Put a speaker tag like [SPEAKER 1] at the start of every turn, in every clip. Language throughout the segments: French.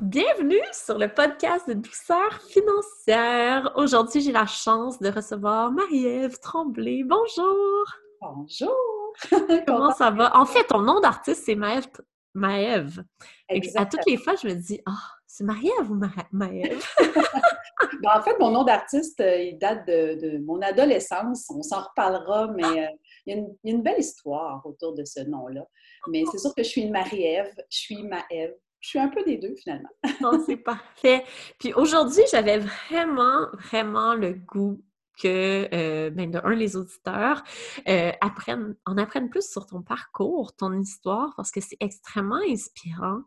[SPEAKER 1] Bienvenue sur le podcast de douceur financière. Aujourd'hui, j'ai la chance de recevoir Marie-Ève Tremblay. Bonjour!
[SPEAKER 2] Bonjour!
[SPEAKER 1] Comment ça va? En fait, ton nom d'artiste, c'est Maëve. Maëve. À toutes les fois, je me dis, ah, c'est Marie-Ève ou Maëve?
[SPEAKER 2] Ben, en fait, mon nom d'artiste, euh, il date de, mon adolescence. On s'en reparlera, mais euh, il, y a une, belle histoire autour de ce nom-là. Mais c'est sûr que je suis une Marie-Ève, je suis Maëve. Je suis un peu des deux, finalement.
[SPEAKER 1] c'est parfait. Puis aujourd'hui, j'avais vraiment, vraiment le goût que, euh, ben de un, les auditeurs apprennent, en apprennent plus sur ton parcours, ton histoire, parce que c'est extrêmement inspirant,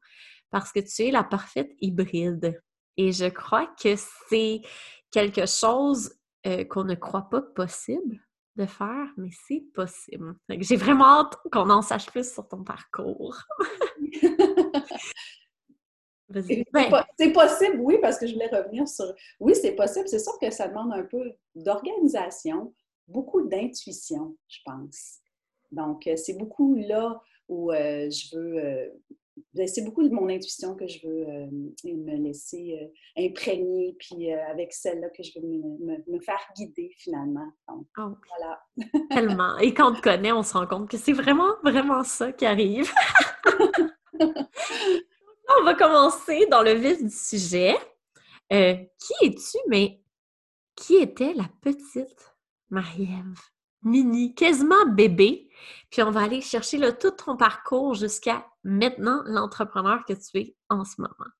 [SPEAKER 1] parce que tu es la parfaite hybride. Et je crois que c'est quelque chose euh, qu'on ne croit pas possible de faire, mais c'est possible. J'ai vraiment hâte qu'on en sache plus sur ton parcours.
[SPEAKER 2] C'est possible, oui, parce que je voulais revenir sur. Oui, c'est possible. C'est sûr que ça demande un peu d'organisation, beaucoup d'intuition, je pense. Donc, euh, c'est beaucoup là où euh, je veux ben, c'est beaucoup de mon intuition que je veux euh, me laisser euh, imprégner, puis euh, avec celle-là que je veux me, faire guider finalement. Donc, oh. voilà.
[SPEAKER 1] Tellement. Et quand on te connaît, on se rend compte que c'est vraiment, vraiment ça qui arrive. on va commencer dans le vif du sujet. qui es-tu, mais qui était la petite Marie-Ève? Mini, quasiment bébé. Puis on va aller chercher le tout ton parcours jusqu'à maintenant l'entrepreneur que tu es en ce moment.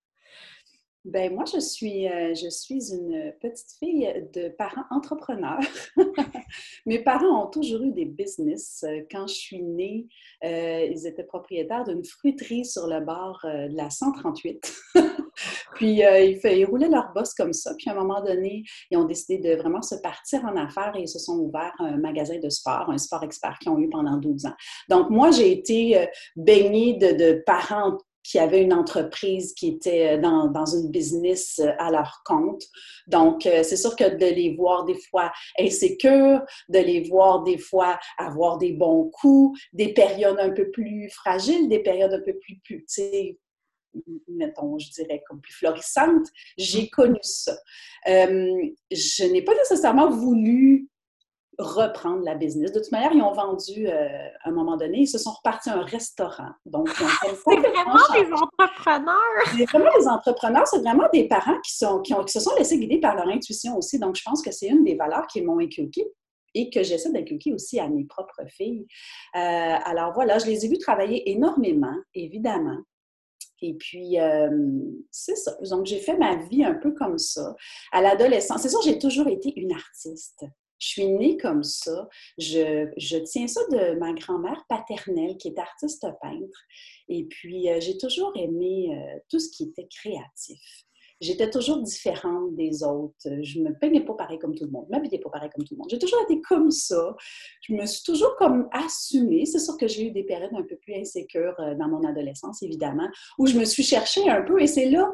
[SPEAKER 2] Ben moi, je suis, euh, je suis une petite fille de parents entrepreneurs. Mes parents ont toujours eu des business. Quand je suis née, euh, ils étaient propriétaires d'une fruiterie sur le bord euh, de la 138. Puis ils, roulaient leur boss comme ça. Puis à un moment donné, ils ont décidé de vraiment se partir en affaires et ils se sont ouverts un magasin de sport, un sport expert qu'ils ont eu pendant 12 ans. Donc moi, j'ai été baignée de, de parents qui avaient une entreprise qui était euh, dans, dans une business euh, à leur compte. Donc, euh, c'est sûr que de les voir des fois insécures, de les voir des fois avoir des bons coups, des périodes un peu plus fragiles, des périodes un peu plus, plus mettons, je dirais, comme plus florissantes, j'ai connu ça. je n'ai pas nécessairement voulu reprendre la business. De toute manière, ils ont vendu euh, à un moment donné, ils se sont repartis un restaurant.
[SPEAKER 1] Donc, c'est vraiment des entrepreneurs!
[SPEAKER 2] C'est vraiment des entrepreneurs, c'est vraiment des parents qui, sont, qui, ont, qui se sont laissés guider par leur intuition aussi. Donc, je pense que c'est une des valeurs qu'ils m'ont inculquées et que j'essaie d'inculquer aussi à mes propres filles. Euh, alors voilà, je les ai vus travailler énormément, évidemment. Et puis, euh, c'est ça. Donc, j'ai fait ma vie un peu comme ça. À l'adolescence, c'est sûr, j'ai toujours été une artiste. Je suis née comme ça. Je, tiens ça de ma grand-mère paternelle qui est artiste peintre. Et puis, euh, j'ai toujours aimé euh, tout ce qui était créatif. J'étais toujours différente des autres. Je me peignais pas pareil comme tout le monde. Je m'habillais pas pareil comme tout le monde. J'ai toujours été comme ça. Je me suis toujours comme assumée. C'est sûr que j'ai eu des périodes un peu plus insécures euh, dans mon adolescence, évidemment, où je me suis cherchée un peu. Et c'est là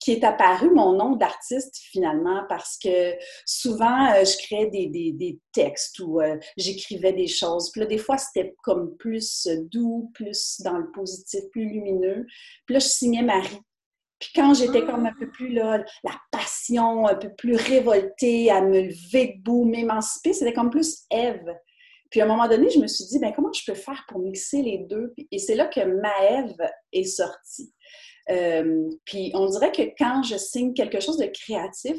[SPEAKER 2] qui est apparu mon nom d'artiste finalement parce que souvent euh, je créais des, des, textes ou euh, j'écrivais des choses. Puis là, des fois, c'était comme plus doux, plus dans le positif, plus lumineux. Puis là, je signais Marie. Puis quand j'étais comme un peu plus là, la passion, un peu plus révoltée, à me lever debout, m'émanciper, c'était comme plus Ève. Puis à un moment donné, je me suis dit, ben comment je peux faire pour mixer les deux? Et c'est là que Maëve est sortie. Euh, puis on dirait que quand je signe quelque chose de créatif,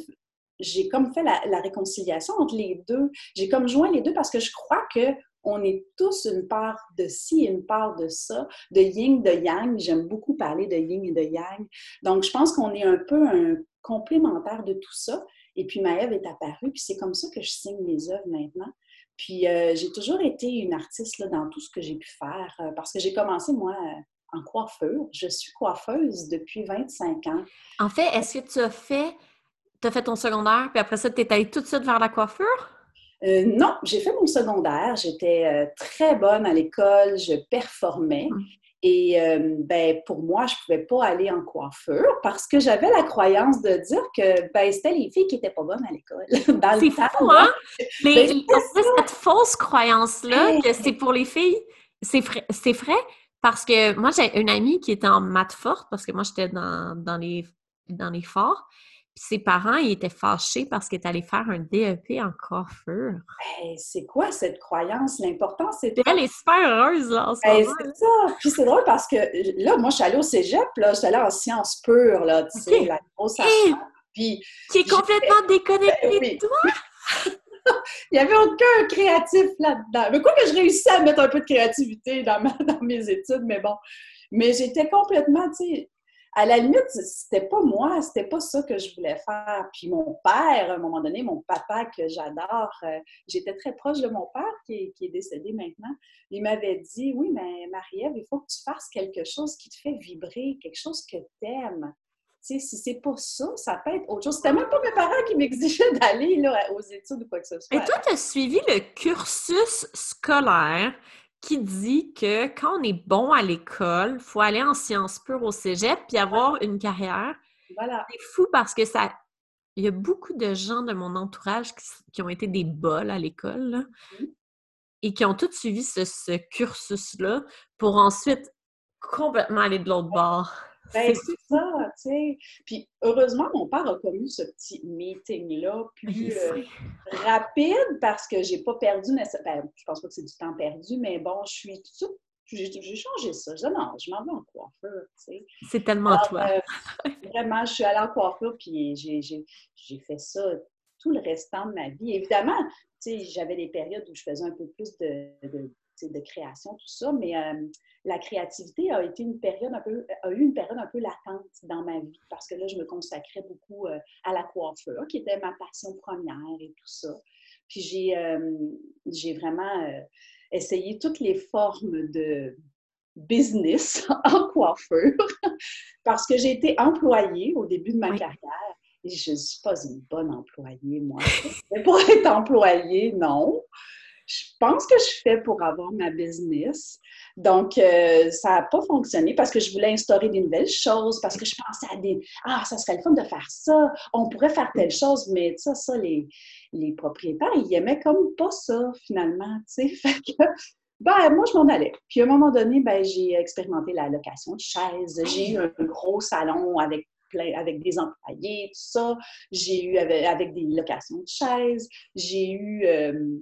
[SPEAKER 2] j'ai comme fait la, réconciliation entre les deux. J'ai comme joint les deux parce que je crois que on est tous une part de ci une part de ça, de yin, de yang. J'aime beaucoup parler de yin et de yang. Donc, je pense qu'on est un peu un complémentaire de tout ça. Et puis, Maëve est apparue, puis c'est comme ça que je signe mes œuvres maintenant. Puis, euh, j'ai toujours été une artiste là, dans tout ce que j'ai pu faire, euh, parce que j'ai commencé, moi, en coiffure. Je suis coiffeuse depuis 25 ans.
[SPEAKER 1] En fait, est-ce que tu as fait, as fait ton secondaire, puis après ça, tu es allée tout de suite vers la coiffure?
[SPEAKER 2] Euh, non, j'ai fait mon secondaire. J'étais euh, très bonne à l'école, je performais. Hum. Et euh, ben, pour moi, je ne pouvais pas aller en coiffure parce que j'avais la croyance de dire que ben, c'était les filles qui n'étaient pas bonnes à l'école.
[SPEAKER 1] c'est fou, hein? Mais ben, cette fausse croyance-là que c'est pour les filles, c'est vrai, Parce que moi, j'ai une amie qui était en maths forte, parce que moi, j'étais dans, dans, les, dans les forts. Puis ses parents, ils étaient fâchés parce qu'elle est allée faire un DEP en coiffure.
[SPEAKER 2] Ben, c'est quoi cette croyance? L'important, c'est...
[SPEAKER 1] Elle est super heureuse, là, en ce
[SPEAKER 2] Ben,
[SPEAKER 1] moment.
[SPEAKER 2] c'est ça. Puis c'est drôle parce que là, moi, je suis allée au cégep, là, je suis allée en sciences pures, là, tu sais, la grosse
[SPEAKER 1] Hey!
[SPEAKER 2] Puis
[SPEAKER 1] Qui est complètement déconnectée
[SPEAKER 2] Ben
[SPEAKER 1] de toi.
[SPEAKER 2] il n'y avait aucun créatif là-dedans. Mais quoi que je réussis à mettre un peu de créativité dans, mes études, mais bon. Mais j'étais complètement, tu sais, à la limite, c'était pas moi, c'était pas ça que je voulais faire. Puis mon père, à un moment donné, mon papa que j'adore, euh, j'étais très proche de mon père qui est, qui est décédé maintenant. Il m'avait dit Oui, mais Marie-Ève, il faut que tu fasses quelque chose qui te fait vibrer, quelque chose que tu aimes. Tu sais, si c'est pas ça, ça peut être autre chose. C'était même pas mes parents qui m'exigeaient d'aller là, aux études ou quoi que ce soit.
[SPEAKER 1] Et toi, tu as suivi le cursus scolaire qui dit que quand on est bon à l'école, il faut aller en sciences pures au cégep puis avoir une carrière.
[SPEAKER 2] Voilà.
[SPEAKER 1] C'est fou parce que ça. Il y a beaucoup de gens de mon entourage qui, qui ont été des bols à l'école
[SPEAKER 2] Mhm.
[SPEAKER 1] et qui ont tous suivi ce, ce cursus-là pour ensuite complètement aller de l'autre bord.
[SPEAKER 2] Ben,
[SPEAKER 1] C'est-
[SPEAKER 2] ça, tu sais. Puis heureusement, mon père a connu ce petit meeting-là plus euh, rapide parce que j'ai pas perdu. nécess- Ben, je pense pas que c'est du temps perdu, mais bon, je suis tout de. J'ai changé ça. Je dis non, je m'en vais en coiffeur, tu sais.
[SPEAKER 1] C'est tellement
[SPEAKER 2] Alors,
[SPEAKER 1] toi.
[SPEAKER 2] euh, vraiment, je suis allée en coiffure, puis j'ai- j'ai j'ai fait ça tout le restant de ma vie. Évidemment, tu sais, j'avais des périodes où je faisais un peu plus de, de création, tout ça, mais euh, la créativité a été une période un peu, a eu une période un peu latente dans ma vie, parce que là, je me consacrais beaucoup euh, à la coiffure, qui était ma passion première et tout ça. Puis j'ai euh, j'ai vraiment essayé toutes les formes de business en coiffure parce que j'ai été employée au début de ma
[SPEAKER 1] Oui.
[SPEAKER 2] carrière et je ne suis pas une bonne employée, moi. Mais pour être employée, non. Je pense que je fais pour avoir ma business. Donc, euh, ça n'a pas fonctionné parce que je voulais instaurer des nouvelles choses, parce que je pensais à des Ah, ça serait le fun de faire ça, on pourrait faire telle chose, mais ça, ça, les, les propriétaires, ils aimaient comme pas ça, finalement. Tu sais, fait que ben, moi, je m'en allais. Puis à un moment donné, ben, j'ai expérimenté la location de chaises. J'ai eu un gros salon avec plein, avec des employés, tout ça. J'ai eu avec, des locations de chaises. J'ai eu euh,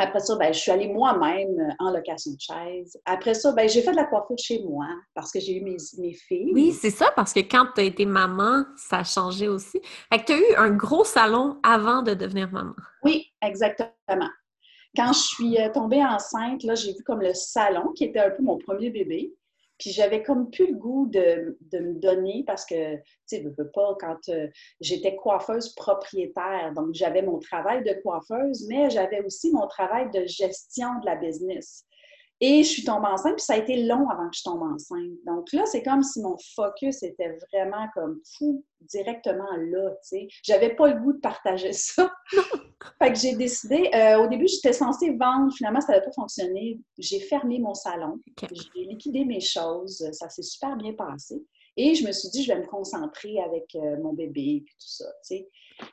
[SPEAKER 2] après ça, ben, je suis allée moi-même en location de chaises. Après ça, ben, j'ai fait de la coiffure chez moi parce que j'ai eu mes, mes filles.
[SPEAKER 1] Oui, c'est ça, parce que quand tu as été maman, ça a changé aussi. Fait que tu as eu un gros salon avant de devenir maman.
[SPEAKER 2] Oui, exactement. Quand je suis euh, tombée enceinte, là, j'ai vu comme le salon qui était un peu mon premier bébé. Puis j'avais comme plus le goût de, de me donner parce que, tu sais, je veux pas, quand euh, j'étais coiffeuse propriétaire, donc j'avais mon travail de coiffeuse, mais j'avais aussi mon travail de gestion de la business. Et je suis tombée enceinte, puis ça a été long avant que je tombe enceinte. Donc là, c'est comme si mon focus était vraiment comme fou, directement là, tu sais. J'avais pas le goût de partager ça. fait que j'ai décidé, euh, au début, j'étais censée vendre, finalement, ça n'avait pas fonctionné. J'ai fermé mon salon, j'ai liquidé mes choses, ça s'est super bien passé. Et je me suis dit, je vais me concentrer avec euh, mon bébé et tout ça, tu sais.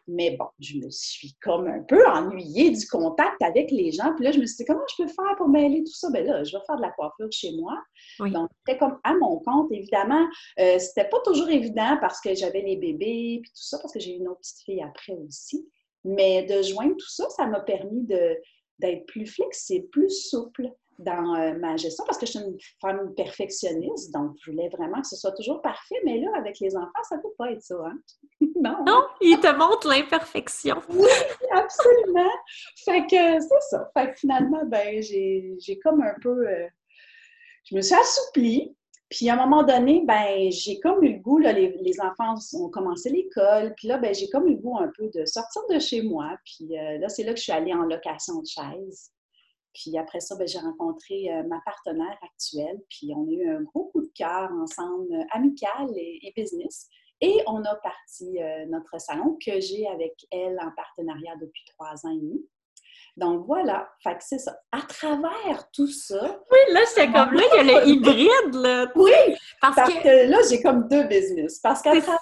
[SPEAKER 2] Mais bon, je me suis comme un peu ennuyée du contact avec les gens. Puis là, je me suis dit, comment je peux faire pour mêler tout ça? Ben là, je vais faire de la coiffure chez moi.
[SPEAKER 1] Oui.
[SPEAKER 2] Donc, c'était comme à mon compte, évidemment. Euh, c'était pas toujours évident parce que j'avais les bébés puis tout ça, parce que j'ai eu une autre petite fille après aussi. Mais de joindre tout ça, ça m'a permis de, d'être plus flexible, plus souple dans euh, ma gestion parce que je suis une femme perfectionniste, donc je voulais vraiment que ce soit toujours parfait. Mais là, avec les enfants, ça ne peut pas être ça, hein? non,
[SPEAKER 1] Non, il te montre l'imperfection.
[SPEAKER 2] absolument. Fait que c'est ça. Fait que finalement, ben, j'ai, j'ai comme un peu. euh, je me suis assouplie. Puis à un moment donné, ben, j'ai comme eu le goût, là, les, les enfants ont commencé l'école, puis là, ben, j'ai comme eu le goût un peu de sortir de chez moi. Puis euh, là, c'est là que je suis allée en location de chaise. Puis après ça, ben, j'ai rencontré euh, ma partenaire actuelle, puis on a eu un gros coup de cœur ensemble, euh, amical et, business. Et on a parti euh, notre salon que j'ai avec elle en partenariat depuis trois ans et demi. Donc voilà, fait que c'est ça. À travers tout ça,
[SPEAKER 1] Oui, là, c'est comme là, il y a le hybride, là.
[SPEAKER 2] oui,
[SPEAKER 1] Parce
[SPEAKER 2] parce
[SPEAKER 1] que.
[SPEAKER 2] que là, j'ai comme deux business. Parce qu'à travers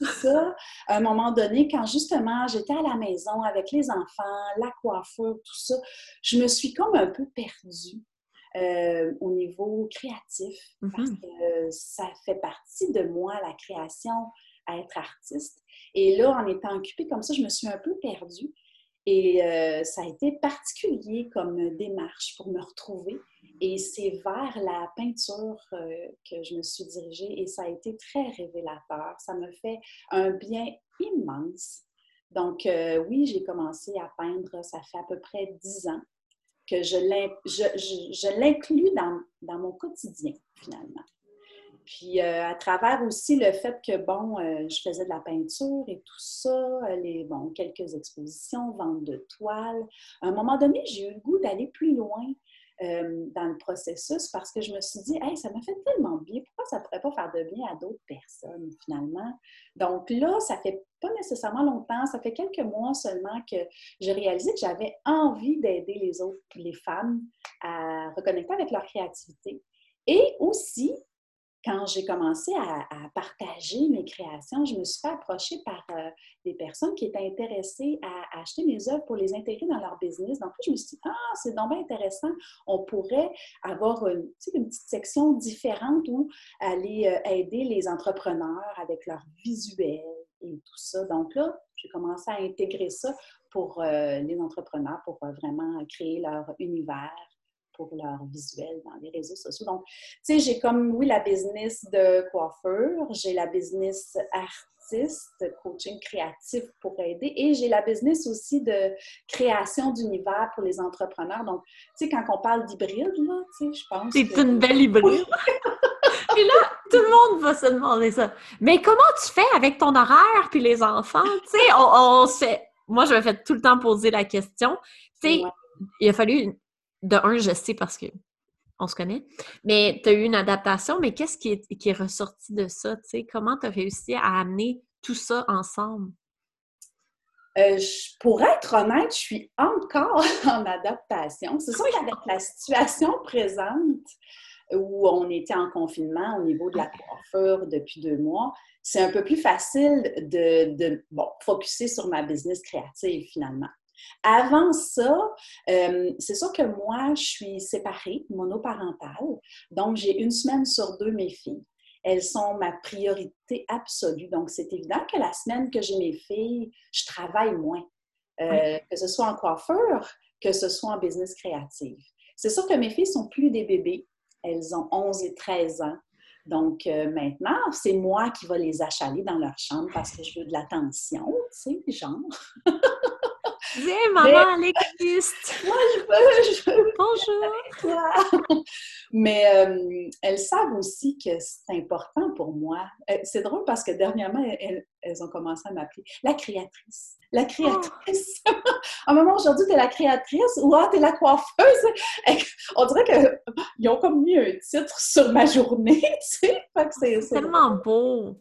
[SPEAKER 2] tout ça, à un moment donné, quand justement j'étais à la maison avec les enfants, la coiffure, tout ça, je me suis comme un peu perdue. euh, au niveau créatif, parce
[SPEAKER 1] Mhm.
[SPEAKER 2] que ça fait partie de moi, la création, à être artiste. Et là, en étant occupée comme ça, je me suis un peu perdue. Et euh, ça a été particulier comme démarche pour me retrouver. Et c'est vers la peinture euh, que je me suis dirigée et ça a été très révélateur. Ça me fait un bien immense. Donc, euh, oui, j'ai commencé à peindre, ça fait à peu près dix ans que je l'in- je- je- je l'inclus dans mon quotidien, finalement. Puis euh, à travers aussi le fait que, bon, euh, je faisais de la peinture et tout ça, euh, les, bon, quelques expositions, vente de toiles. À un moment donné, j'ai eu le goût d'aller plus loin dans le processus parce que je me suis dit, hey, ça m'a fait tellement bien, pourquoi ça ne pourrait pas faire de bien à d'autres personnes finalement? Donc là, ça fait pas nécessairement longtemps, ça fait quelques mois seulement que j'ai réalisé que j'avais envie d'aider les autres, les femmes à reconnecter avec leur créativité. Et aussi, quand j'ai commencé à, partager mes créations, je me suis fait approcher par euh, des personnes qui étaient intéressées à, acheter mes œuvres pour les intégrer dans leur business. Donc, je me suis dit, ah, c'est donc bien intéressant. On pourrait avoir une, une petite section différente où aller euh, aider les entrepreneurs avec leur visuel et tout ça. Donc là, j'ai commencé à intégrer ça pour euh, les entrepreneurs, pour vraiment créer leur univers pour leur visuel dans les réseaux sociaux. Donc, tu sais, j'ai comme, oui, la business de coiffeur, j'ai la business artiste, coaching créatif pour aider, et j'ai la business aussi de création d'univers pour les entrepreneurs. Donc, tu sais, quand on parle d'hybride, là, tu sais, je pense
[SPEAKER 1] C'est
[SPEAKER 2] que...
[SPEAKER 1] une belle hybride. puis là, tout le monde va se demander ça. Mais comment tu fais avec ton horaire puis les enfants? Tu sais, on, on se fait... Moi, je me fais tout le temps poser la question. Tu sais,
[SPEAKER 2] Ouais.
[SPEAKER 1] il a fallu... De un, je sais parce que on se connaît, mais tu as eu une adaptation, mais qu'est-ce qui est, qui est ressorti de ça? Tu sais, comment tu as réussi à amener tout ça ensemble?
[SPEAKER 2] Euh, je- pour être honnête, je suis encore en adaptation. C'est sûr qu'avec la situation présente, où on était en confinement au niveau de la coiffure depuis deux mois, c'est un peu plus facile de, de bon, focuser sur ma business créative finalement. Avant ça, euh, c'est sûr que moi, je suis séparée, monoparentale, donc j'ai une semaine sur deux mes filles. Elles sont ma priorité absolue. Donc, c'est évident que la semaine que j'ai mes filles, je travaille moins. Euh, Que ce soit en coiffure, que ce soit en business créative. C'est sûr que mes filles sont plus des bébés. Elles ont 11 et 13 ans. Donc, euh, maintenant, c'est moi qui vais les achaler dans leur chambre parce que je veux de l'attention, tu sais, genre.
[SPEAKER 1] Viens, maman, existe!
[SPEAKER 2] Moi, je veux,
[SPEAKER 1] Bonjour!
[SPEAKER 2] toi. Mais euh, elles savent aussi que c'est important pour moi. Euh, C'est drôle parce que dernièrement, elles, elles ont commencé à m'appeler la créatrice. La créatrice. À un moment, aujourd'hui, tu es la créatrice ou ah, tu es la coiffeuse? On dirait qu'ils ont comme mis un titre sur ma journée, tu sais. C'est-
[SPEAKER 1] tellement beau!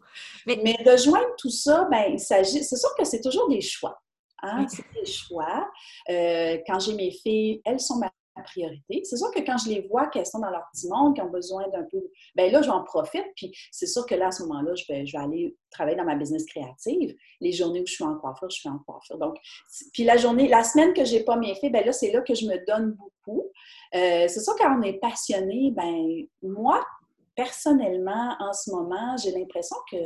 [SPEAKER 1] Mais,
[SPEAKER 2] mais de joindre tout ça, ben, il s'agit. C'est sûr que c'est toujours des choix.
[SPEAKER 1] Oui.
[SPEAKER 2] C'est des choix. Euh, quand j'ai mes filles, elles sont ma priorité. C'est sûr que quand je les vois qu'elles sont dans leur petit monde, qui ont besoin d'un peu, ben là, j'en profite. Puis c'est sûr que là, à ce moment-là, je vais, aller travailler dans ma business créative. Les journées où je suis en coiffure, je suis en coiffure. Donc, puis la journée, la semaine que j'ai pas mes filles, ben là, c'est là que je me donne beaucoup. Euh, c'est sûr quand on est passionné, ben moi, personnellement, en ce moment, j'ai l'impression que,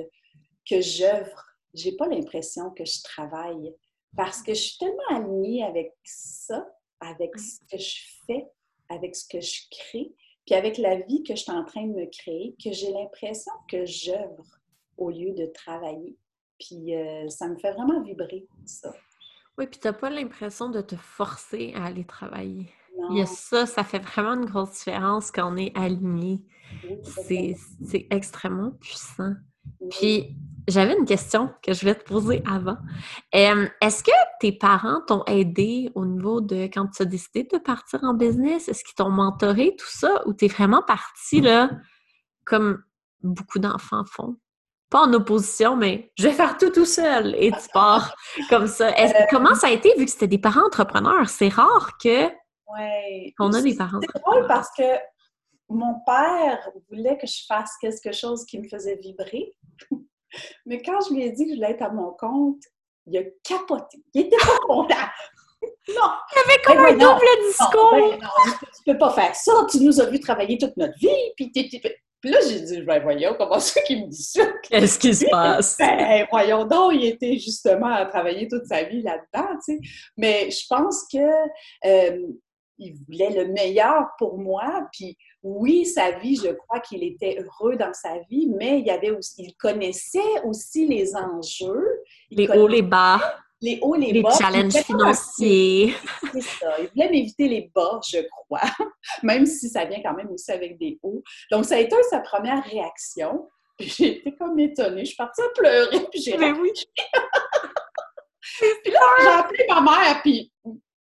[SPEAKER 2] que j'œuvre. J'ai pas l'impression que je travaille parce que je suis tellement alignée avec ça, avec ce que je fais, avec ce que je crée, puis avec la vie que je suis en train de me créer, que j'ai l'impression que j'œuvre au lieu de travailler. Puis euh, ça me fait vraiment vibrer, ça.
[SPEAKER 1] oui, puis t'as pas l'impression de te forcer à aller travailler.
[SPEAKER 2] Non,
[SPEAKER 1] Il y a ça, ça fait vraiment une grosse différence quand on est aligné.
[SPEAKER 2] oui,
[SPEAKER 1] C'est c'est extrêmement puissant. Puis, j'avais une question que je voulais te poser avant. Euh, Est-ce que tes parents t'ont aidé au niveau de quand tu as décidé de partir en business? Est-ce qu'ils t'ont mentoré, tout ça? Ou t'es vraiment parti là, comme beaucoup d'enfants font? Pas en opposition, mais je vais faire tout tout seul et tu pars comme ça. Comment ça a été vu que c'était des parents entrepreneurs? C'est rare que
[SPEAKER 2] Ouais.
[SPEAKER 1] qu'on a des parents
[SPEAKER 2] C'est drôle parce que mon père voulait que je fasse quelque chose qui me faisait vibrer. Mais quand je lui ai dit que je voulais être à mon compte, il a capoté. Il était pas content. Non!
[SPEAKER 1] Il avait comme un double discours!
[SPEAKER 2] Ben non, tu peux pas faire ça, tu nous as vu travailler toute notre vie, puis puis là, j'ai dit, ben voyons, comment ça qu'il me dit ça?
[SPEAKER 1] Qu'est-ce qui se passe?
[SPEAKER 2] Ben, voyons donc, il était justement à travailler toute sa vie là-dedans, tu sais. Mais je pense que euh, il voulait le meilleur pour moi, puis oui, sa vie, je crois qu'il était heureux dans sa vie, mais il y avait aussi, il connaissait aussi les enjeux.
[SPEAKER 1] les hauts, les bas
[SPEAKER 2] les hauts, les,
[SPEAKER 1] les
[SPEAKER 2] bas.
[SPEAKER 1] challenges financiers.
[SPEAKER 2] C'est ça. Il voulait m'éviter les bas, je crois, même si ça vient quand même aussi avec des hauts. Donc, ça a été sa première réaction. J'ai été comme étonnée. Je suis partie à pleurer, puis j'ai
[SPEAKER 1] Mais oui.
[SPEAKER 2] puis là, j'ai appelé ma mère, puis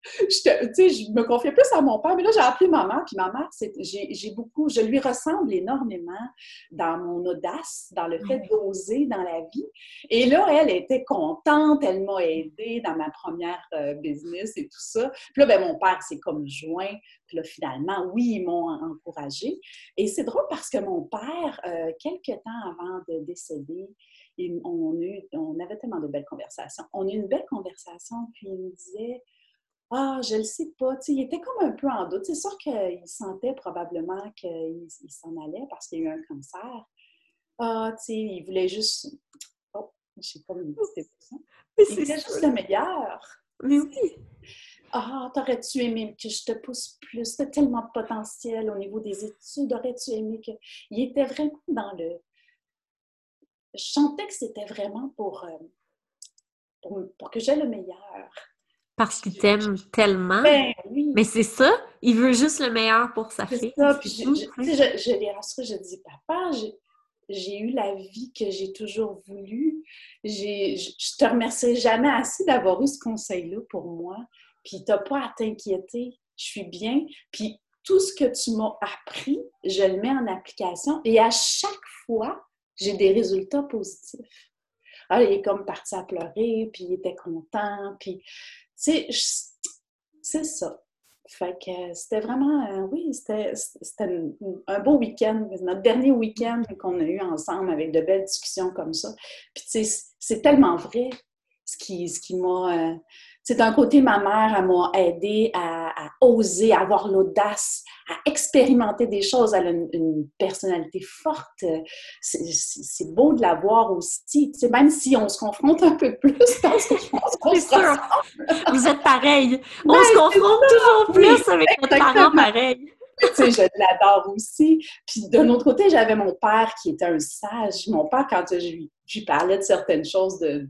[SPEAKER 2] je, je me confiais plus à mon père, mais là, j'ai appelé ma mère, puis ma mère, j'ai beaucoup, je lui ressemble énormément dans mon audace, dans le fait d'oser dans la vie. Et là, elle était contente, elle m'a aidée dans ma première euh, business et tout ça. Puis là, ben, mon père s'est comme joint, puis là, finalement, oui, ils m'ont encouragée. Et c'est drôle parce que mon père, euh, quelques temps avant de décéder, on, on avait tellement de belles conversations. On a eu une belle conversation, puis il me disait ah, je le sais pas. il était comme un peu en doute. C'est sûr qu'il sentait probablement qu'il s'en allait parce qu'il y a eu un cancer. Ah, tu sais, il voulait juste. Oh, j'ai pas une petite émotion. Il voulait juste le meilleur.
[SPEAKER 1] Mais oui.
[SPEAKER 2] Ah, t'aurais-tu aimé que je te pousse plus? T'as tellement de potentiel au niveau des études. Aurais-tu aimé que. Il était vraiment dans le. Je sentais que c'était vraiment pour, euh, pour, pour que j'aie le meilleur.
[SPEAKER 1] Parce qu'il t'aime tellement.
[SPEAKER 2] Ben, oui.
[SPEAKER 1] Mais c'est ça, il veut juste le meilleur pour sa fille.
[SPEAKER 2] Ça. Puis je, je, je, je l'ai rassuré, je dis, papa, j'ai eu la vie que j'ai toujours voulu. Je te remercie jamais assez d'avoir eu ce conseil-là pour moi. Puis tu n'as pas à t'inquiéter. Je suis bien. Puis tout ce que tu m'as appris, je le mets en application. Et à chaque fois, j'ai des résultats positifs. Alors, ah, il est comme parti à pleurer, puis il était content, puis c'est ça. Fait que c'était vraiment, euh, oui, c'était un beau week-end, notre dernier week-end qu'on a eu ensemble avec de belles discussions comme ça. Puis, c'est tellement vrai ce qui, ce qui m'a, euh, c'est d'un côté, ma mère, elle m'a aidé à, oser, à avoir l'audace, à expérimenter des choses. Elle a une, personnalité forte. C'est beau de la voir aussi. Tu même si on se confronte un peu plus, parce que je pense qu'on se sûr.
[SPEAKER 1] Vous êtes pareil. On ben, se confronte toujours plus avec notre parent pareil.
[SPEAKER 2] tu sais, je l'adore aussi. Puis d'un autre côté, j'avais mon père qui était un sage. Mon père, quand je lui, je lui parlais de certaines choses de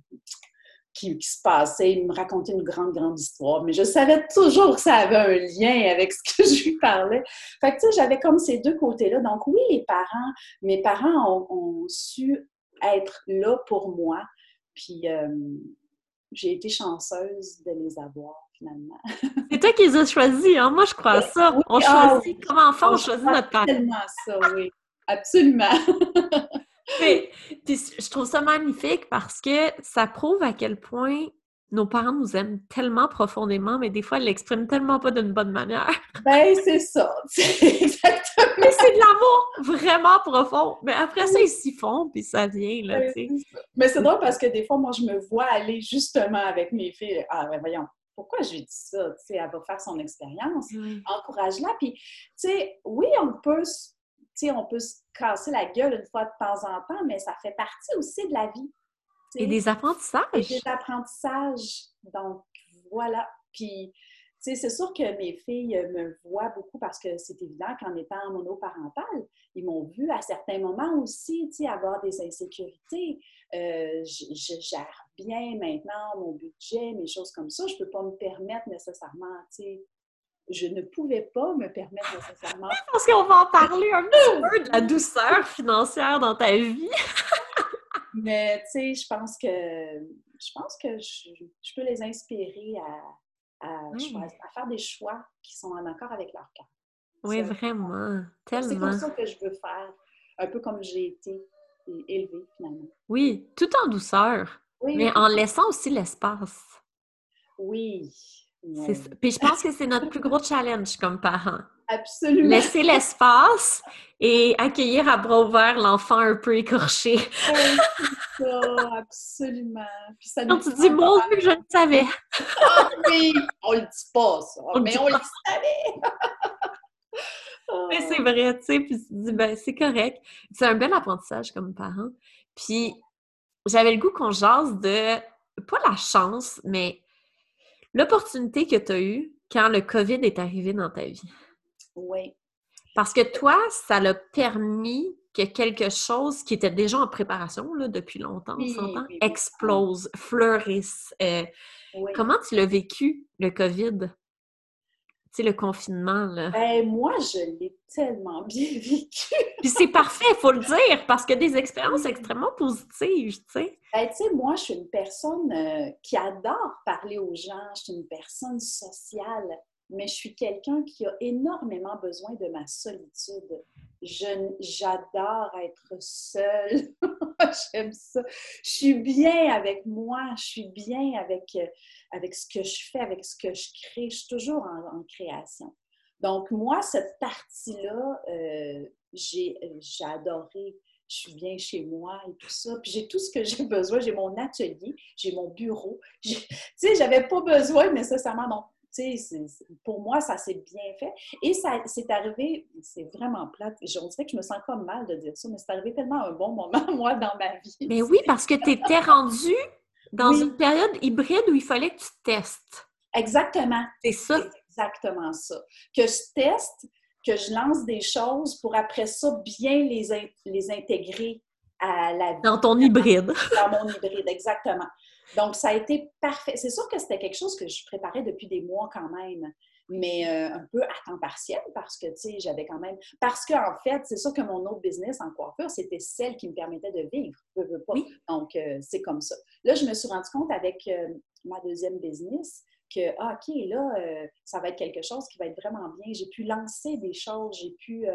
[SPEAKER 2] qui, se passait. Il me racontait une grande, grande histoire, mais je savais toujours que ça avait un lien avec ce que je lui parlais. Fait que, tu sais, j'avais comme ces deux côtés-là. Donc, oui, les parents, mes parents ont, su être là pour moi. Puis, euh, j'ai été chanceuse de les avoir, finalement.
[SPEAKER 1] C'est toi qui les as choisis, hein? Moi, je crois ça. on ah choisit, comme enfant, on, on choisit notre parent.
[SPEAKER 2] tellement ça, oui. Absolument.
[SPEAKER 1] Mais, je trouve ça magnifique parce que ça prouve à quel point nos parents nous aiment tellement profondément, mais des fois, ils l'expriment tellement pas d'une bonne manière.
[SPEAKER 2] Ben, c'est ça. exactement.
[SPEAKER 1] Mais c'est de l'amour vraiment profond. Mais après ça, ils s'y font, puis ça vient, là, ben, tu sais.
[SPEAKER 2] Mais c'est drôle parce que des fois, moi, je me vois aller justement avec mes filles. Ah, ben voyons, pourquoi je lui dis ça? Tu sais, elle va faire son expérience. Encourage-la. Puis, tu sais, oui, on peut on peut se casser la gueule une fois de temps en temps, mais ça fait partie aussi de la vie.
[SPEAKER 1] Et des apprentissages. Et
[SPEAKER 2] des apprentissages. Donc, voilà. Puis, c'est sûr que mes filles me voient beaucoup parce que c'est évident qu'en étant monoparentale, ils m'ont vu à certains moments aussi, avoir des insécurités. Euh, je, gère bien maintenant mon budget, mes choses comme ça. Je ne peux pas me permettre nécessairement, tu je ne pouvais pas me permettre nécessairement.
[SPEAKER 1] Parce qu'on va en parler un petit peu de la douceur financière dans ta vie.
[SPEAKER 2] Mais tu sais, je pense que je pense que je, peux les inspirer à, à, faire des choix qui sont en accord avec leur cœur.
[SPEAKER 1] Oui, vraiment. Tellement.
[SPEAKER 2] C'est comme ça que je veux faire, un peu comme j'ai été élevée finalement.
[SPEAKER 1] Oui, tout en douceur, mais en laissant aussi l'espace.
[SPEAKER 2] Oui,
[SPEAKER 1] Puis je pense que c'est notre plus gros challenge comme parents.
[SPEAKER 2] Absolument.
[SPEAKER 1] Laisser l'espace et accueillir à bras ouverts l'enfant un peu écorché.
[SPEAKER 2] ça, absolument.
[SPEAKER 1] Puis ça Quand tu dis bon, je le savais.
[SPEAKER 2] ah oui, on le dit pas, ça, mais on le savait.
[SPEAKER 1] Mais c'est vrai, tu sais, puis tu dis, ben, c'est correct. C'est un bel apprentissage comme parent. Puis j'avais le goût qu'on jase de, pas la chance, mais l'opportunité que tu as eue quand le COVID est arrivé dans ta vie?
[SPEAKER 2] Oui.
[SPEAKER 1] Parce que toi, ça l'a permis que quelque chose qui était déjà en préparation là, depuis longtemps, on explose, fleurisse. Euh, comment tu l'as vécu, le COVID? Sais, le confinement, là.
[SPEAKER 2] Ben, moi, je l'ai tellement bien vécu.
[SPEAKER 1] Puis c'est parfait, il faut le dire, parce que des expériences extrêmement positives, tu sais.
[SPEAKER 2] Ben, tu sais, moi, je suis une personne euh, qui adore parler aux gens, je suis une personne sociale mais je suis quelqu'un qui a énormément besoin de ma solitude. J'adore être seule. J'aime ça. Je suis bien avec moi. Je suis bien avec, euh, avec ce que je fais, avec ce que je crée. Je suis toujours en, création. Donc, moi, cette partie-là, euh, j'ai adoré je suis bien chez moi et tout ça. Puis j'ai tout ce que j'ai besoin. J'ai mon atelier, j'ai mon bureau. Tu sais, j'avais pas besoin nécessairement. Pour moi, ça s'est bien fait. Et ça c'est arrivé, c'est vraiment plate. On dirait que je me sens comme mal de dire ça, mais c'est arrivé tellement un bon moment, moi, dans ma vie.
[SPEAKER 1] Mais oui, parce que tu étais rendu dans une période hybride où il fallait que tu testes.
[SPEAKER 2] Exactement.
[SPEAKER 1] C'est ça.
[SPEAKER 2] exactement ça. Que je teste, que je lance des choses pour après ça bien les, les intégrer à la vie.
[SPEAKER 1] Dans ton hybride.
[SPEAKER 2] Dans mon hybride, exactement. Donc, ça a été parfait. C'est sûr que c'était quelque chose que je préparais depuis des mois quand même, mais euh, un peu à temps partiel parce que, tu sais, j'avais quand même... Parce qu'en fait, c'est sûr que mon autre business en coiffure, c'était celle qui me permettait de vivre. Donc, euh, c'est comme ça. Là, je me suis rendu compte avec euh, ma deuxième business que, ah, OK, là, ça va être quelque chose qui va être vraiment bien. J'ai pu lancer des choses, j'ai pu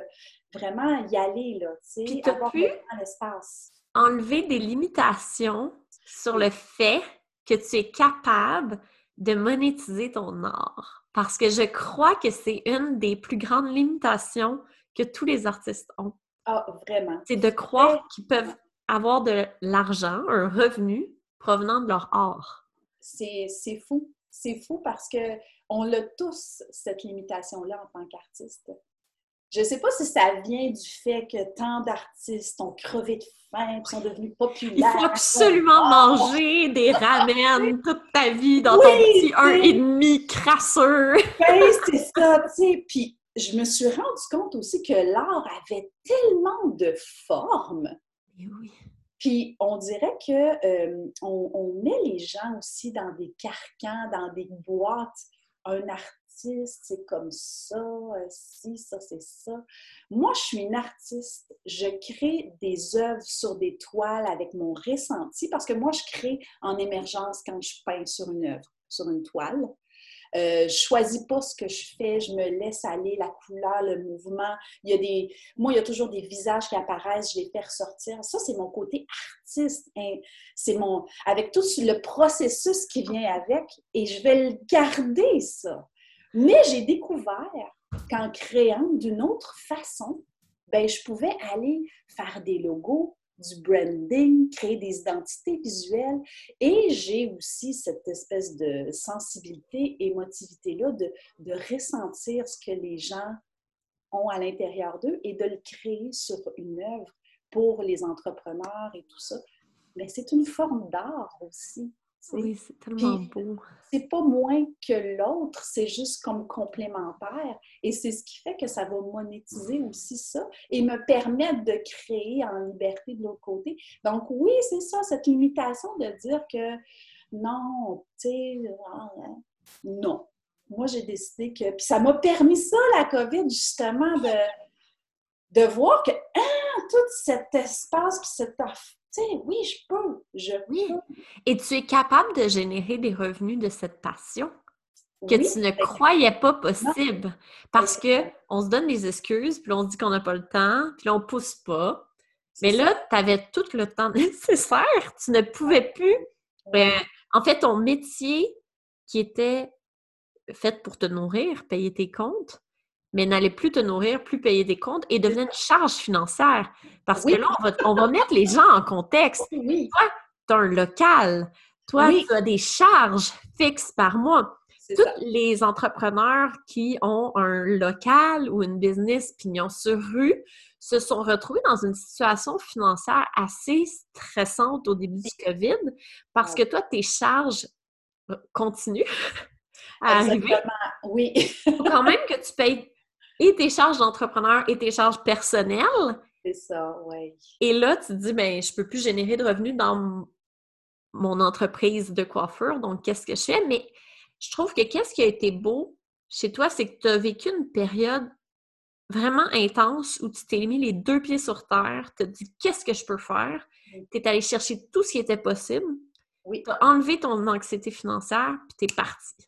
[SPEAKER 2] vraiment y aller, là, tu sais, avoir pu
[SPEAKER 1] l'espace. Enlever des limitations sur le fait que tu es capable de monétiser ton art. Parce que je crois que c'est une des plus grandes limitations que tous les artistes ont.
[SPEAKER 2] Ah, vraiment.
[SPEAKER 1] C'est de croire qu'ils peuvent avoir de l'argent, un revenu provenant de leur art.
[SPEAKER 2] C'est fou. C'est fou parce que on a tous cette limitation-là en tant qu'artiste. Je ne sais pas si ça vient du fait que tant d'artistes ont crevé de faim, sont devenus populaires.
[SPEAKER 1] Il faut absolument manger des ramen toute ta vie dans ton petit un et demi crasseux.
[SPEAKER 2] oui, c'est ça, tu sais. Puis je me suis rendu compte aussi que l'art avait tellement de formes.
[SPEAKER 1] oui.
[SPEAKER 2] Puis on dirait que euh, on, met les gens aussi dans des carcans, dans des boîtes. Un artiste c'est comme ça, euh, si, ça, c'est ça. Moi, je suis une artiste. Je crée des œuvres sur des toiles avec mon ressenti parce que moi, je crée en émergence quand je peins sur une œuvre, sur une toile. Euh, je choisis pas ce que je fais, je me laisse aller, la couleur, le mouvement. Il y a des, moi, il y a toujours des visages qui apparaissent, je les fais ressortir. Ça, c'est mon côté artiste. Hein. C'est mon, avec tout le processus qui vient avec, et je vais le garder ça. Mais j'ai découvert qu'en créant d'une autre façon, ben, je pouvais aller faire des logos, du branding, créer des identités visuelles. Et j'ai aussi cette espèce de sensibilité, émotivité-là de, de ressentir ce que les gens ont à l'intérieur d'eux et de le créer sur une œuvre pour les entrepreneurs et tout ça. Mais c'est une forme d'art aussi.
[SPEAKER 1] Oui, c'est tellement beau.
[SPEAKER 2] C'est pas moins que l'autre, c'est juste comme complémentaire. Et c'est ce qui fait que ça va monétiser aussi ça et me permettre de créer en liberté de l'autre côté. Donc, oui, c'est ça, cette limitation de dire que non, tu sais, hein, non. Moi, j'ai décidé que. Puis ça m'a permis ça, la COVID, justement, de, de voir que ah, tout cet espace, puis cette oui, je peux, je
[SPEAKER 1] oui. Et tu es capable de générer des revenus de cette passion que tu ne croyais pas possible. Parce que on se donne des excuses, puis on se dit qu'on n'a pas le temps, puis on pousse pas. Mais là, tu avais tout le temps nécessaire. Tu ne pouvais plus. Euh, en fait, ton métier qui était faite pour te nourrir, payer tes comptes, mais n'allait plus te nourrir, plus payer des comptes et devenait une charge financière. Parce que là, on va, mettre les gens en contexte.
[SPEAKER 2] Oui.
[SPEAKER 1] Toi, tu as un local. Toi, tu as des charges fixes par mois. Tous les entrepreneurs qui ont un local ou une business pignon sur rue se sont retrouvés dans une situation financière assez stressante au début du COVID parce que toi, tes charges euh, continuent à arriver.
[SPEAKER 2] Oui.
[SPEAKER 1] Il faut quand même que tu payes et tes charges d'entrepreneur et tes charges personnelles.
[SPEAKER 2] C'est ça, oui.
[SPEAKER 1] Et là, tu te dis, ben, je peux plus générer de revenus dans mon entreprise de coiffure, donc qu'est-ce que je fais? Mais je trouve que qu'est-ce qui a été beau chez toi, c'est que tu as vécu une période vraiment intense où tu t'es mis les deux pieds sur terre, tu as dit qu'est-ce que je peux faire, tu es allé chercher tout ce qui était possible,
[SPEAKER 2] oui.
[SPEAKER 1] tu as enlevé ton anxiété financière, puis tu es parti.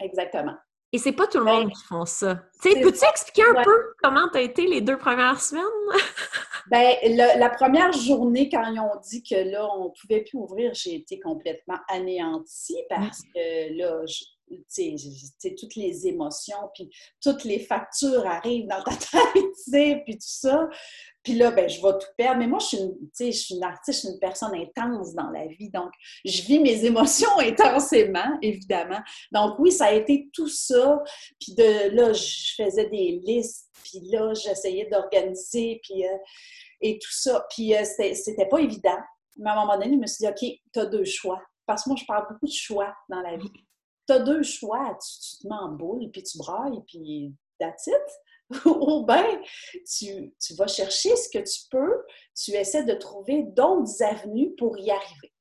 [SPEAKER 2] Exactement.
[SPEAKER 1] Et c'est pas tout le monde ben, qui font ça. Peux-tu expliquer un peu comment tu as été les deux premières semaines?
[SPEAKER 2] ben, la première journée, quand ils ont dit que là, on pouvait plus ouvrir, j'ai été complètement anéantie parce que là, je, sais, toutes les émotions, puis toutes les factures arrivent dans ta tête, puis tout ça. Puis là, ben, je vais tout perdre. Mais moi, je suis, une, je suis une artiste, je suis une personne intense dans la vie. Donc, je vis mes émotions intensément, évidemment. Donc, oui, ça a été tout ça. Puis de là, je faisais des listes. Puis là, j'essayais d'organiser. Puis, euh, et tout ça. Puis, euh, c'était pas évident. Mais à un moment donné, je me suis dit, OK, tu as deux choix. Parce que moi, je parle beaucoup de choix dans la vie. Tu as deux choix. Tu, te mets en boule, puis tu brailles, puis that's it. ou bien tu, vas chercher ce que tu peux, tu essaies de trouver d'autres avenues pour y arriver.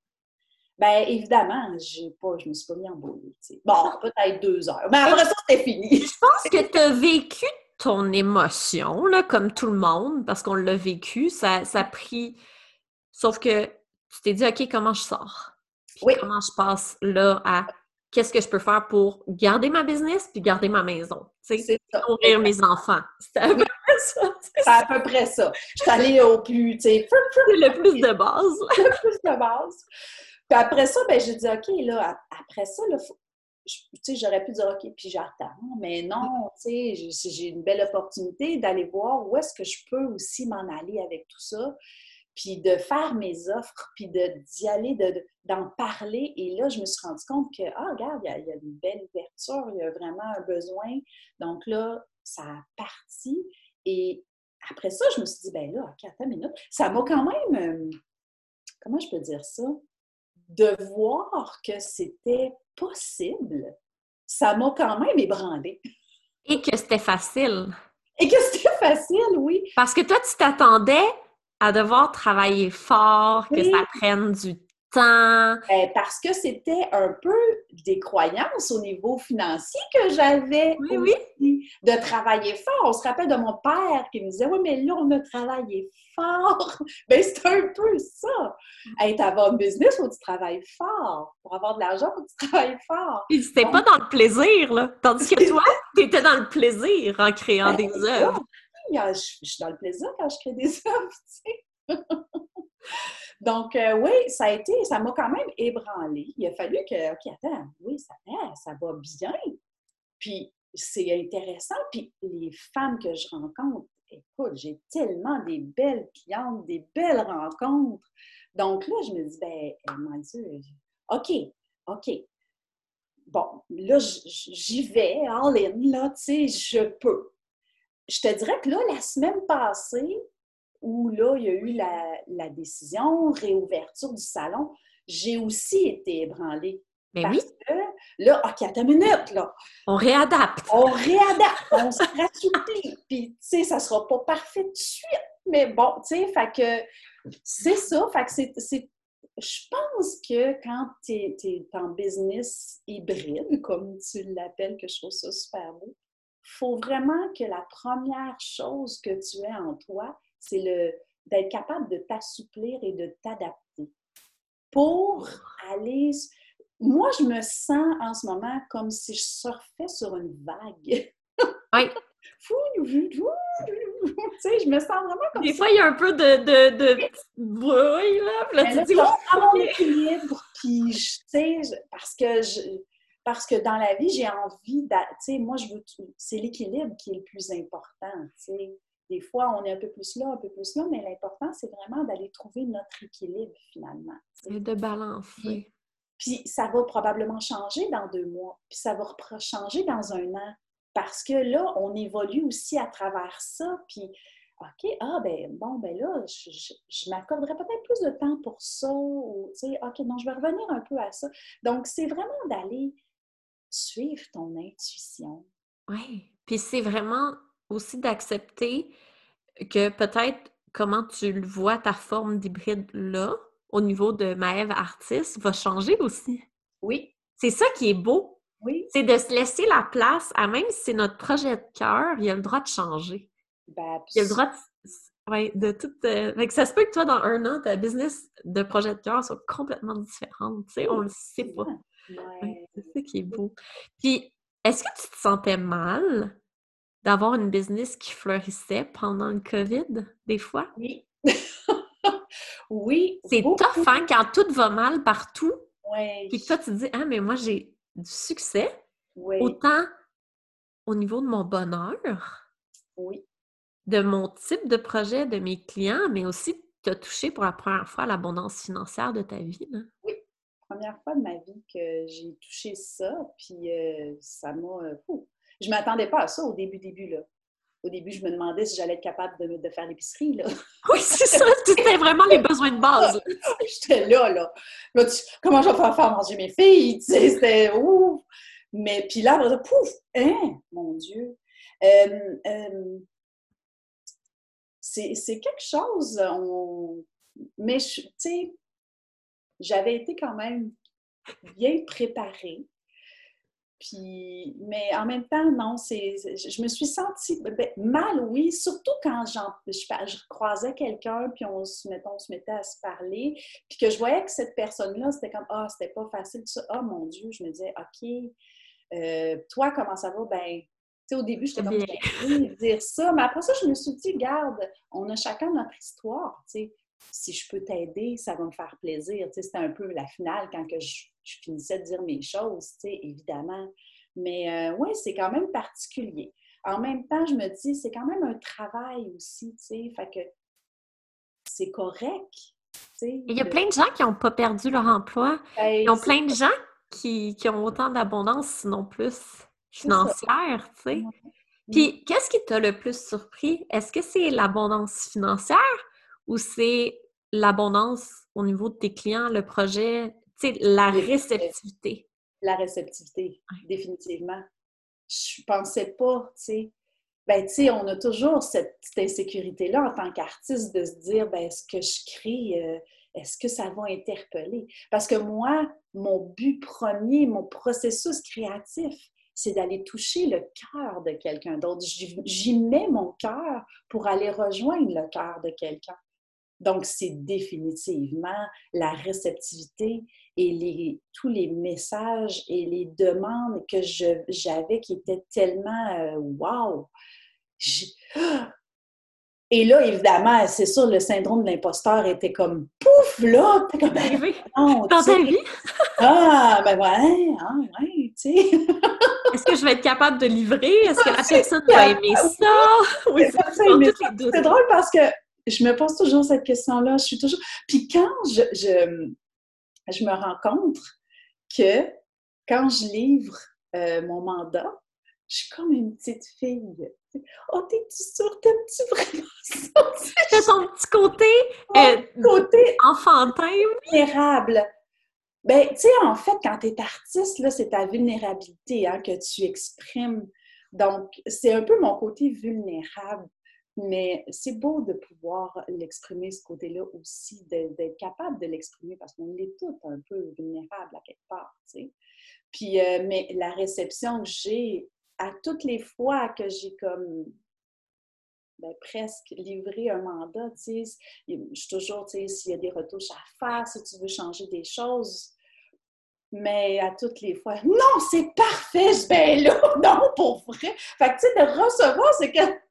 [SPEAKER 2] Bien, évidemment, j'ai pas, je me suis pas mis en boule. Bon, peut-être deux heures. Mais après ça, c'était fini.
[SPEAKER 1] Je pense que tu as vécu ton émotion, là, comme tout le monde, parce qu'on l'a vécu. Ça, ça a pris. Sauf que tu t'es dit, OK, comment je sors?
[SPEAKER 2] oui.
[SPEAKER 1] Comment je passe là à qu'est-ce que je peux faire pour garder ma business puis garder ma maison, tu sais, nourrir mes enfants.
[SPEAKER 2] C'est à peu près ça. C'est à peu près ça. Je suis allée au plus, tu sais,
[SPEAKER 1] le plus de base.
[SPEAKER 2] le plus de base. Puis après ça, ben j'ai dit, OK, là, après ça, là, tu sais, j'aurais pu dire, OK, puis j'attends. Mais non, tu sais, j'ai une belle opportunité d'aller voir où est-ce que je peux aussi m'en aller avec tout ça puis de faire mes offres, puis d'y aller, d'en parler. Et là, je me suis rendu compte que, ah, regarde, il y, a, une belle ouverture, il y a vraiment un besoin. Donc là, ça a parti. Et après ça, je me suis dit, ben là, OK, attends une minute. Ça m'a quand même, euh, comment je peux dire ça? De voir que c'était possible, ça m'a quand même ébranlé.
[SPEAKER 1] Et que c'était facile.
[SPEAKER 2] Et que c'était facile, oui.
[SPEAKER 1] Parce que toi, tu t'attendais à devoir travailler fort, que ça prenne du temps.
[SPEAKER 2] Ben, parce que c'était un peu des croyances au niveau financier que j'avais
[SPEAKER 1] oui, oui.
[SPEAKER 2] de travailler fort. On se rappelle de mon père qui me disait Oui, mais là, on a travaillé fort. Ben, c'est un peu ça. Être avoir un business, faut que tu travailles fort. Pour avoir de l'argent, il faut que tu travailles fort.
[SPEAKER 1] C'était pas dans le plaisir, là. Tandis que toi, tu étais dans le plaisir en créant ben, des œuvres
[SPEAKER 2] je, suis dans le plaisir quand je crée des œuvres, tu sais. Donc, euh, oui, ça a été, ça m'a quand même ébranlé. Il a fallu que, OK, attends, oui, ça, ça va bien. Puis, c'est intéressant. Puis, les femmes que je rencontre, écoute, j'ai tellement des belles clientes, des belles rencontres. Donc là, je me dis, ben, eh, mon Dieu, OK, OK. Bon, là, j'y vais, all in, là, tu sais, je peux je te dirais que là, la semaine passée, où là, il y a eu la, décision, réouverture du salon, j'ai aussi été ébranlée.
[SPEAKER 1] Mais parce
[SPEAKER 2] oui. que là, OK, attends une minute, là.
[SPEAKER 1] On réadapte.
[SPEAKER 2] On réadapte, on se rassouplit. Puis, tu sais, ça sera pas parfait tout de suite. Mais bon, tu sais, fait que c'est ça. Fait que c'est. Je pense que quand tu es, es, en business hybride, comme tu l'appelles, que je trouve ça super beau, faut vraiment que la première chose que tu aies en toi, c'est le d'être capable de t'assouplir et de t'adapter pour aller. Moi, je me sens en ce moment comme si je surfais sur une vague.
[SPEAKER 1] Oui.
[SPEAKER 2] tu sais, je me sens vraiment comme
[SPEAKER 1] Des fois, il y a un peu de, de, de bruit, là. Puis là, tu dis,
[SPEAKER 2] mon équilibre, puis, tu sais, parce que je parce que dans la vie, j'ai envie, tu sais, moi, je veux, c'est l'équilibre qui est le plus important, tu sais. Des fois, on est un peu plus là, un peu plus là, mais l'important, c'est vraiment d'aller trouver notre équilibre, finalement.
[SPEAKER 1] Et de balancer.
[SPEAKER 2] Puis, ça va probablement changer dans deux mois, puis ça va changer dans un an, parce que là, on évolue aussi à travers ça, puis OK, ah ben bon, ben là, je, m'accorderais peut-être plus de temps pour ça, ou tu sais, OK, non, je vais revenir un peu à ça. Donc, c'est vraiment d'aller suivre ton intuition.
[SPEAKER 1] Oui, puis c'est vraiment aussi d'accepter que peut-être comment tu le vois, ta forme d'hybride là, au niveau de Maëve artiste, va changer aussi.
[SPEAKER 2] Oui.
[SPEAKER 1] C'est ça qui est beau.
[SPEAKER 2] Oui.
[SPEAKER 1] C'est de se laisser la place à même si c'est notre projet de cœur, il a le droit de changer.
[SPEAKER 2] Ben,
[SPEAKER 1] il a le droit de. Ouais, de tout. Euh, ça se peut que toi, dans un an, ta business de projet de cœur soit complètement différente. Tu sais, on le sait pas. C'est ça qui est beau. Puis, est-ce que tu te sentais mal d'avoir une business qui fleurissait pendant le COVID, des fois?
[SPEAKER 2] Oui. oui.
[SPEAKER 1] C'est tough, hein, quand tout va mal partout.
[SPEAKER 2] Oui.
[SPEAKER 1] Puis que toi, tu te dis, ah, mais moi, j'ai du succès. Autant au niveau de mon bonheur.
[SPEAKER 2] Oui.
[SPEAKER 1] De mon type de projet, de mes clients, mais aussi tu as touché pour la première fois l'abondance financière de ta vie. Là.
[SPEAKER 2] Oui. Première fois de ma vie que j'ai touché ça, puis euh, ça m'a. Euh, je ne m'attendais pas à ça au début, début, là. Au début, je me demandais si j'allais être capable de, de faire l'épicerie, là.
[SPEAKER 1] Oui, c'est ça. C'était vraiment les besoins de base.
[SPEAKER 2] J'étais là, là. comment je vais faire, faire manger mes filles? Tu sais, c'était ouf! Mais puis là, pouf! Hein? Mon Dieu! Euh, c'est quelque chose, on... mais tu sais, j'avais été quand même bien préparée. Puis, mais en même temps, non, c'est, je me suis sentie ben, mal, oui, surtout quand je, je, croisais quelqu'un, puis on se, mettait, on se mettait à se parler, puis que je voyais que cette personne-là, c'était comme, ah, c'était pas facile, ça. Ah, mon Dieu, je me disais, OK, euh, toi, comment ça va? Ben, tu sais, au début, j'étais comme, dire ça, mais après ça, je me suis dit, garde, on a chacun notre histoire, tu sais si je peux t'aider, ça va me faire plaisir. Tu sais, c'était un peu la finale quand que je, finissais de dire mes choses, tu sais, évidemment. Mais euh, oui, c'est quand même particulier. En même temps, je me dis, c'est quand même un travail aussi, tu sais, fait que c'est correct.
[SPEAKER 1] Il y a plein de gens qui n'ont pas perdu leur emploi. Ben, Il y a plein de gens qui, qui ont autant d'abondance, sinon plus financière, tu sais. Puis, qu'est-ce qui t'a le plus surpris? Est-ce que c'est l'abondance financière ou c'est l'abondance au niveau de tes clients, le projet, tu sais, la réceptivité?
[SPEAKER 2] La réceptivité, définitivement. Je pensais pas, tu sais. Ben, tu sais, on a toujours cette insécurité-là en tant qu'artiste de se dire, ben, est-ce que je crée, euh, est-ce que ça va interpeller? Parce que moi, mon but premier, mon processus créatif, c'est d'aller toucher le cœur de quelqu'un d'autre. J'y mets mon cœur pour aller rejoindre le cœur de quelqu'un. Donc, c'est définitivement la réceptivité et les, tous les messages et les demandes que j'avais qui étaient tellement euh, wow! Et là, évidemment, c'est sûr, le syndrome de l'imposteur était comme pouf, là! T'es comme
[SPEAKER 1] arrivé dans ta vie?
[SPEAKER 2] ah, ben ouais, ah, ouais, tu sais.
[SPEAKER 1] Est-ce que je vais être capable de livrer? Est-ce que la personne va aimer ça?
[SPEAKER 2] Oui, c'est drôle parce que je me pose toujours cette question-là. Je suis toujours. Puis quand je, je, me rends compte que quand je livre euh, mon mandat, je suis comme une petite fille. Oh, t'es-tu sûre? T'aimes-tu vraiment ça?
[SPEAKER 1] C'est ton petit côté, euh, côté
[SPEAKER 2] enfantin. Vulnérable. Ben, tu sais, en fait, quand tu es artiste, là, c'est ta vulnérabilité hein, que tu exprimes. Donc, c'est un peu mon côté vulnérable. Mais c'est beau de pouvoir l'exprimer, ce côté-là aussi, d'être capable de l'exprimer parce qu'on est tous un peu vulnérables à quelque part, tu sais. Puis, euh, mais la réception que j'ai à toutes les fois que j'ai comme ben, presque livré un mandat, tu sais, je suis toujours, tu sais, s'il y a des retouches à faire, si tu veux changer des choses, mais à toutes les fois, non, c'est parfait, je vais là, non, pour vrai. Fait que, tu sais, de recevoir, c'est que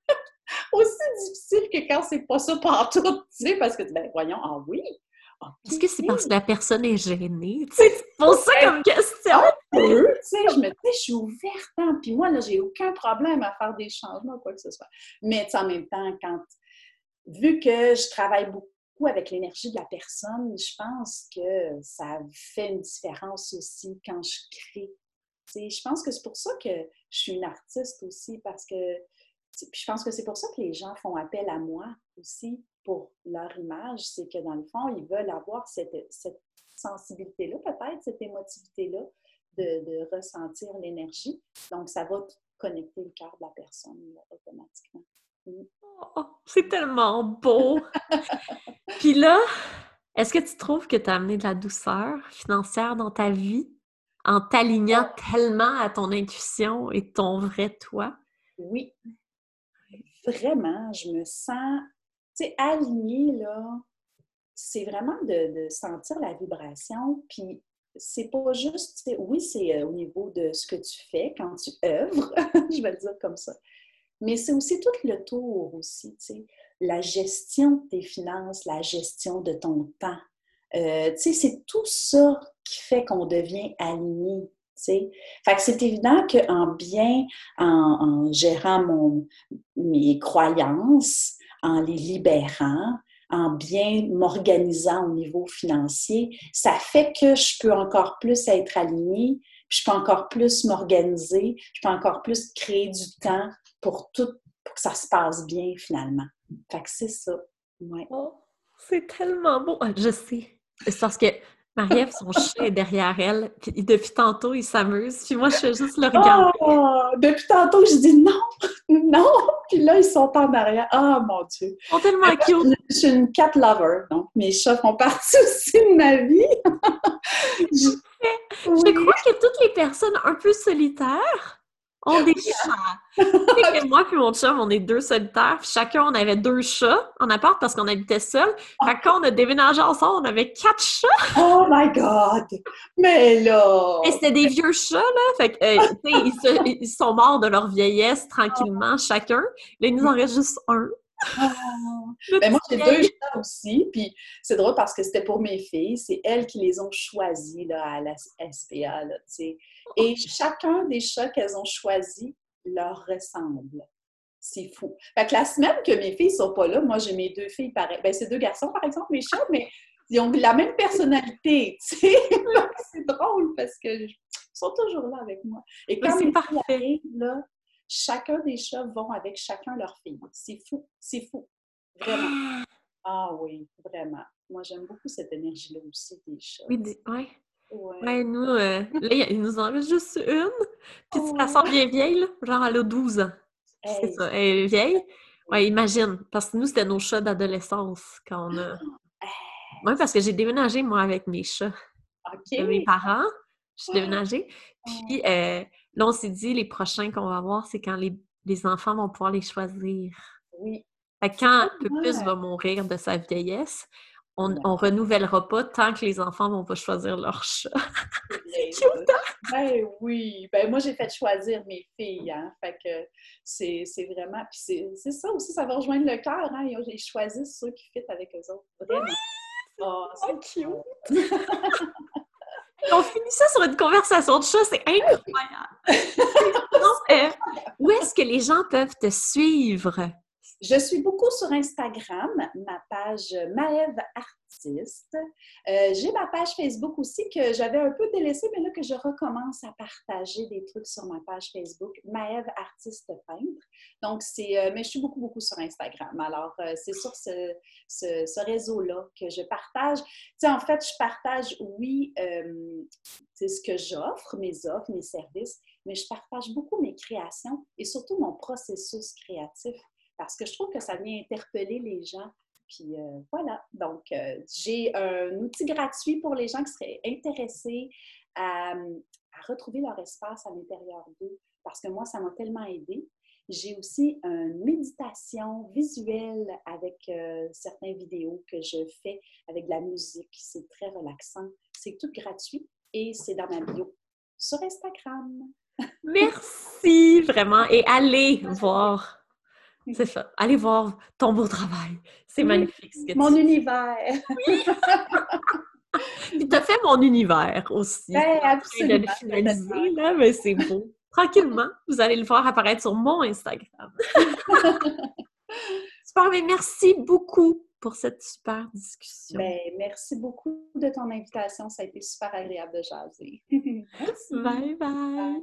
[SPEAKER 2] aussi difficile que quand c'est pas ça partout, tu sais, parce que, ben voyons, ah oui,
[SPEAKER 1] Est-ce que c'est parce que la personne est gênée? C'est pour ça comme question!
[SPEAKER 2] tu sais, je me dis, je suis ouverte, hein, puis moi, là, j'ai aucun problème à faire des changements, quoi que ce soit. Mais en même temps, quand, vu que je travaille beaucoup avec l'énergie de la personne, je pense que ça fait une différence aussi quand je crée. je pense que c'est pour ça que je suis une artiste aussi, parce que je pense que c'est pour ça que les gens font appel à moi aussi pour leur image. C'est que dans le fond, ils veulent avoir cette, sensibilité-là, peut-être, cette émotivité-là, de, ressentir l'énergie. Donc, ça va connecter le cœur de la personne automatiquement.
[SPEAKER 1] Mm. Oh, c'est tellement beau! Puis là, est-ce que tu trouves que tu as amené de la douceur financière dans ta vie en t'alignant tellement à ton intuition et ton vrai toi?
[SPEAKER 2] Oui. Vraiment, je me sens, tu sais, alignée, là. C'est vraiment de, sentir la vibration. Puis c'est pas juste, oui, c'est euh, au niveau de ce que tu fais quand tu œuvres, je vais le dire comme ça. Mais c'est aussi tout le tour aussi, tu sais, la gestion de tes finances, la gestion de ton temps. Euh, tu sais, c'est tout ça qui fait qu'on devient aligné. Tu sais. Fait que c'est évident qu'en bien, en, gérant mon, mes croyances, en les libérant, en bien m'organisant au niveau financier, ça fait que je peux encore plus être alignée, puis je peux encore plus m'organiser, je peux encore plus créer du temps pour tout, pour que ça se passe bien finalement. Fait c'est ça. Ouais.
[SPEAKER 1] Oh, c'est tellement beau. Ah, je sais. Parce que Marie-Ève, son chat est derrière elle, puis depuis tantôt, il s'amuse, puis moi, je fais juste le regarder.
[SPEAKER 2] Oh, depuis tantôt, je dis non, non, puis là, ils sont en arrière. Ah, mon Dieu!
[SPEAKER 1] Ils sont tellement cute!
[SPEAKER 2] Je suis une cat lover, donc mes chats font partie aussi de ma vie.
[SPEAKER 1] je, je crois que toutes les personnes un peu solitaires on des chats. moi et mon chum, on est deux solitaires. chacun, on avait deux chats en appart parce qu'on habitait seul. Fait quand on a déménagé ensemble, on avait quatre chats.
[SPEAKER 2] Oh my God! Mais là!
[SPEAKER 1] Et c'était des vieux chats, là. Fait que, euh, ils, sont morts de leur vieillesse tranquillement, chacun. Là, il nous en reste juste un.
[SPEAKER 2] Ah. Ben, moi, j'ai deux chats aussi. Puis c'est drôle parce que c'était pour mes filles. C'est elles qui les ont choisis là, à la SPA. Là, Et chacun des chats qu'elles ont choisis leur ressemble. C'est fou. Fait que la semaine que mes filles sont pas là, moi, j'ai mes deux filles pareilles. Ben, c'est deux garçons, par exemple, mes chats, mais ils ont la même personnalité. c'est drôle parce qu'ils sont toujours là avec moi. Et quand filles arrivent, là, chacun des chats vont avec chacun leur fille. C'est fou, c'est fou. Vraiment. Ah oui, vraiment. Moi, j'aime beaucoup cette énergie-là aussi des chats.
[SPEAKER 1] Oui, ouais. Ouais. nous, euh, là, il nous en reste juste une. Puis oh. ça sent bien vieille, là. genre elle a 12 ans. C'est ça, elle est vieille. Ouais, imagine, parce que nous, c'était nos chats d'adolescence quand on a... Oui, parce que j'ai déménagé, moi, avec mes chats. OK. mes parents, je suis déménagée. Puis, euh, Là, on s'est dit, les prochains qu'on va voir, c'est quand les, enfants vont pouvoir les choisir.
[SPEAKER 2] Oui.
[SPEAKER 1] Fait quand Pupus va mourir de sa vieillesse, on, ne renouvellera pas tant que les enfants vont pas choisir leur chat.
[SPEAKER 2] Hein? ben oui. Ben moi, j'ai fait choisir mes filles. Hein? Fait que c'est vraiment... Puis c'est ça aussi, ça va rejoindre le cœur. Hein? Ils choisissent ceux qui fit avec eux autres. Vraiment.
[SPEAKER 1] Oh, c'est cute! On finit ça sur une conversation de chat, c'est incroyable! Euh, où est-ce que les gens peuvent te suivre?
[SPEAKER 2] Je suis beaucoup sur Instagram, ma page Maëve Artiste. Euh, j'ai ma page Facebook aussi que j'avais un peu délaissée, mais là que je recommence à partager des trucs sur ma page Facebook, Maëve Artiste Peintre. Donc, c'est, euh, mais je suis beaucoup, beaucoup sur Instagram. Alors, euh, c'est sur ce, ce, réseau-là que je partage. Tu sais, en fait, je partage, oui, c'est ce que j'offre, mes offres, mes services, mais je partage beaucoup mes créations et surtout mon processus créatif parce que je trouve que ça vient interpeller les gens. Puis euh, voilà, donc euh, j'ai un outil gratuit pour les gens qui seraient intéressés à, retrouver leur espace à l'intérieur d'eux, parce que moi, ça m'a tellement aidé. J'ai aussi une méditation visuelle avec euh, certaines vidéos que je fais avec de la musique. C'est très relaxant. C'est tout gratuit et c'est dans ma bio sur Instagram.
[SPEAKER 1] Merci vraiment et allez voir c'est ça. Allez voir ton beau travail. C'est magnifique ce que
[SPEAKER 2] Mon univers.
[SPEAKER 1] Oui! Puis t'as fait mon univers aussi.
[SPEAKER 2] Ben, absolument.
[SPEAKER 1] De finaliser, là, mais c'est beau. Tranquillement, vous allez le voir apparaître sur mon Instagram. super, mais merci beaucoup pour cette super discussion.
[SPEAKER 2] Ben, merci beaucoup de ton invitation. Ça a été super agréable de jaser.
[SPEAKER 1] Bye bye.